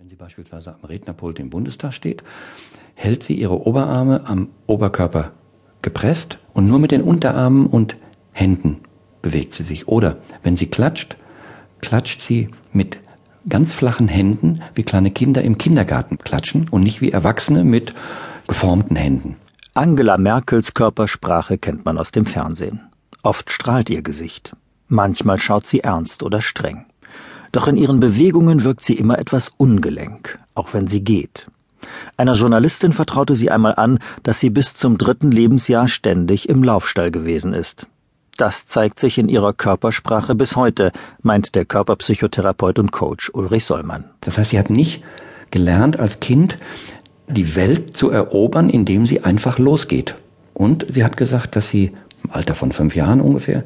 Wenn sie beispielsweise am Rednerpult im Bundestag steht, hält sie ihre Oberarme am Oberkörper gepresst und nur mit den Unterarmen und Händen bewegt sie sich. Oder wenn sie klatscht, klatscht sie mit ganz flachen Händen, wie kleine Kinder im Kindergarten klatschen und nicht wie Erwachsene mit geformten Händen. Angela Merkels Körpersprache kennt man aus dem Fernsehen. Oft strahlt ihr Gesicht. Manchmal schaut sie ernst oder streng. Doch in ihren Bewegungen wirkt sie immer etwas ungelenk, auch wenn sie geht. Einer Journalistin vertraute sie einmal an, dass sie bis zum dritten Lebensjahr ständig im Laufstall gewesen ist. Das zeigt sich in ihrer Körpersprache bis heute, meint der Körperpsychotherapeut und Coach Ulrich Sollmann. Das heißt, sie hat nicht gelernt als Kind, die Welt zu erobern, indem sie einfach losgeht. Und sie hat gesagt, dass sie Alter von fünf Jahren ungefähr,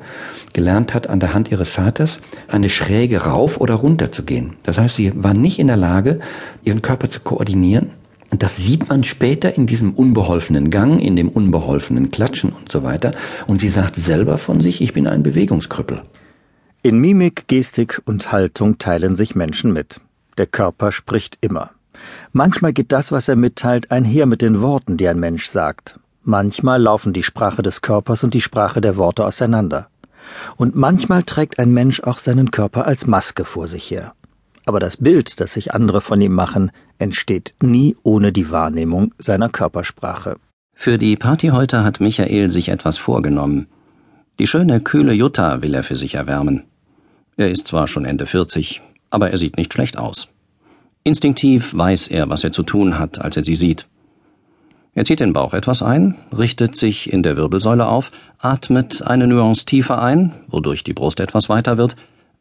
gelernt hat, an der Hand ihres Vaters eine Schräge rauf oder runter zu gehen. Das heißt, sie war nicht in der Lage, ihren Körper zu koordinieren. Und das sieht man später in diesem unbeholfenen Gang, in dem unbeholfenen Klatschen und so weiter. Und sie sagt selber von sich, ich bin ein Bewegungskrüppel. In Mimik, Gestik und Haltung teilen sich Menschen mit. Der Körper spricht immer. Manchmal geht das, was er mitteilt, einher mit den Worten, die ein Mensch sagt. Manchmal laufen die Sprache des Körpers und die Sprache der Worte auseinander. Und manchmal trägt ein Mensch auch seinen Körper als Maske vor sich her. Aber das Bild, das sich andere von ihm machen, entsteht nie ohne die Wahrnehmung seiner Körpersprache. Für die Party heute hat Michael sich etwas vorgenommen. Die schöne, kühle Jutta will er für sich erwärmen. Er ist zwar schon Ende 40, aber er sieht nicht schlecht aus. Instinktiv weiß er, was er zu tun hat, als er sie sieht. Er zieht den Bauch etwas ein, richtet sich in der Wirbelsäule auf, atmet eine Nuance tiefer ein, wodurch die Brust etwas weiter wird,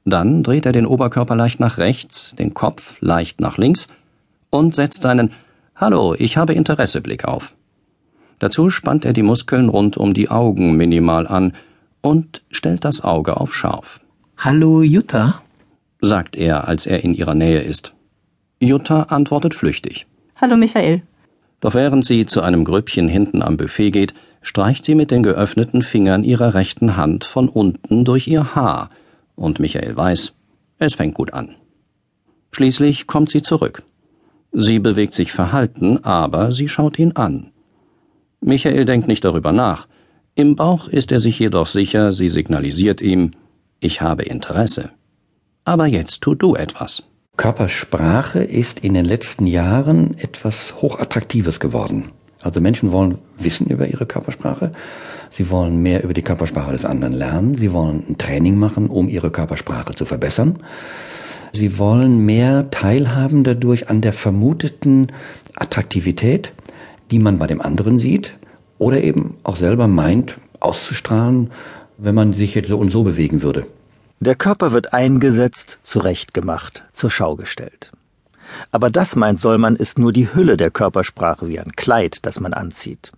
dann dreht er den Oberkörper leicht nach rechts, den Kopf leicht nach links und setzt seinen Hallo, ich habe Interesse Blick auf. Dazu spannt er die Muskeln rund um die Augen minimal an und stellt das Auge auf scharf. Hallo, Jutta, sagt er, als er in ihrer Nähe ist. Jutta antwortet flüchtig. Hallo, Michael. Doch während sie zu einem Grüppchen hinten am Buffet geht, streicht sie mit den geöffneten Fingern ihrer rechten Hand von unten durch ihr Haar, und Michael weiß, es fängt gut an. Schließlich kommt sie zurück. Sie bewegt sich verhalten, aber sie schaut ihn an. Michael denkt nicht darüber nach. Im Bauch ist er sich jedoch sicher, sie signalisiert ihm, ich habe Interesse. Aber jetzt tu du etwas. Körpersprache ist in den letzten Jahren etwas Hochattraktives geworden. Also Menschen wollen wissen über ihre Körpersprache. Sie wollen mehr über die Körpersprache des anderen lernen. Sie wollen ein Training machen, um ihre Körpersprache zu verbessern. Sie wollen mehr teilhaben dadurch an der vermuteten Attraktivität, die man bei dem anderen sieht oder eben auch selber meint auszustrahlen, wenn man sich jetzt so und so bewegen würde. Der Körper wird eingesetzt, zurechtgemacht, zur Schau gestellt. Aber das, meint Sollmann, ist nur die Hülle der Körpersprache wie ein Kleid, das man anzieht.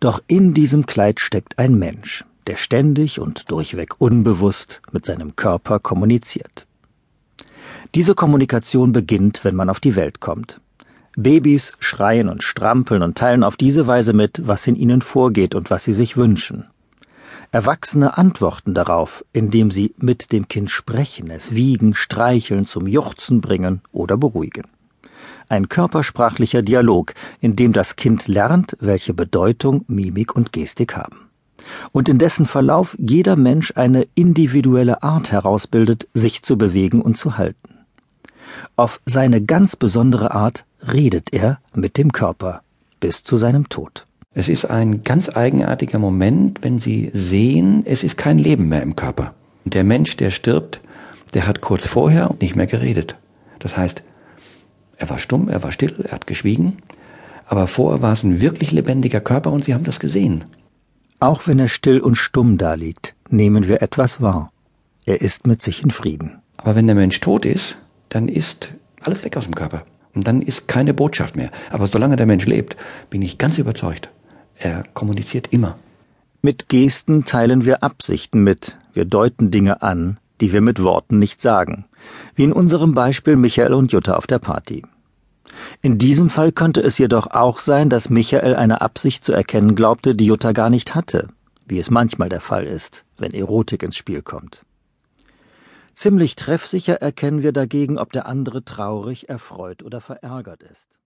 Doch in diesem Kleid steckt ein Mensch, der ständig und durchweg unbewusst mit seinem Körper kommuniziert. Diese Kommunikation beginnt, wenn man auf die Welt kommt. Babys schreien und strampeln und teilen auf diese Weise mit, was in ihnen vorgeht und was sie sich wünschen. Erwachsene antworten darauf, indem sie mit dem Kind sprechen, es wiegen, streicheln, zum Juchzen bringen oder beruhigen. Ein körpersprachlicher Dialog, in dem das Kind lernt, welche Bedeutung Mimik und Gestik haben. Und in dessen Verlauf jeder Mensch eine individuelle Art herausbildet, sich zu bewegen und zu halten. Auf seine ganz besondere Art redet er mit dem Körper bis zu seinem Tod. Es ist ein ganz eigenartiger Moment, wenn Sie sehen, es ist kein Leben mehr im Körper. Der Mensch, der stirbt, der hat kurz vorher nicht mehr geredet. Das heißt, er war stumm, er war still, er hat geschwiegen, aber vorher war es ein wirklich lebendiger Körper und Sie haben das gesehen. Auch wenn er still und stumm daliegt, nehmen wir etwas wahr. Er ist mit sich in Frieden. Aber wenn der Mensch tot ist, dann ist alles weg aus dem Körper. Und dann ist keine Botschaft mehr. Aber solange der Mensch lebt, bin ich ganz überzeugt, er kommuniziert immer. Mit Gesten teilen wir Absichten mit, wir deuten Dinge an, die wir mit Worten nicht sagen, wie in unserem Beispiel Michael und Jutta auf der Party. In diesem Fall könnte es jedoch auch sein, dass Michael eine Absicht zu erkennen glaubte, die Jutta gar nicht hatte, wie es manchmal der Fall ist, wenn Erotik ins Spiel kommt. Ziemlich treffsicher erkennen wir dagegen, ob der andere traurig, erfreut oder verärgert ist.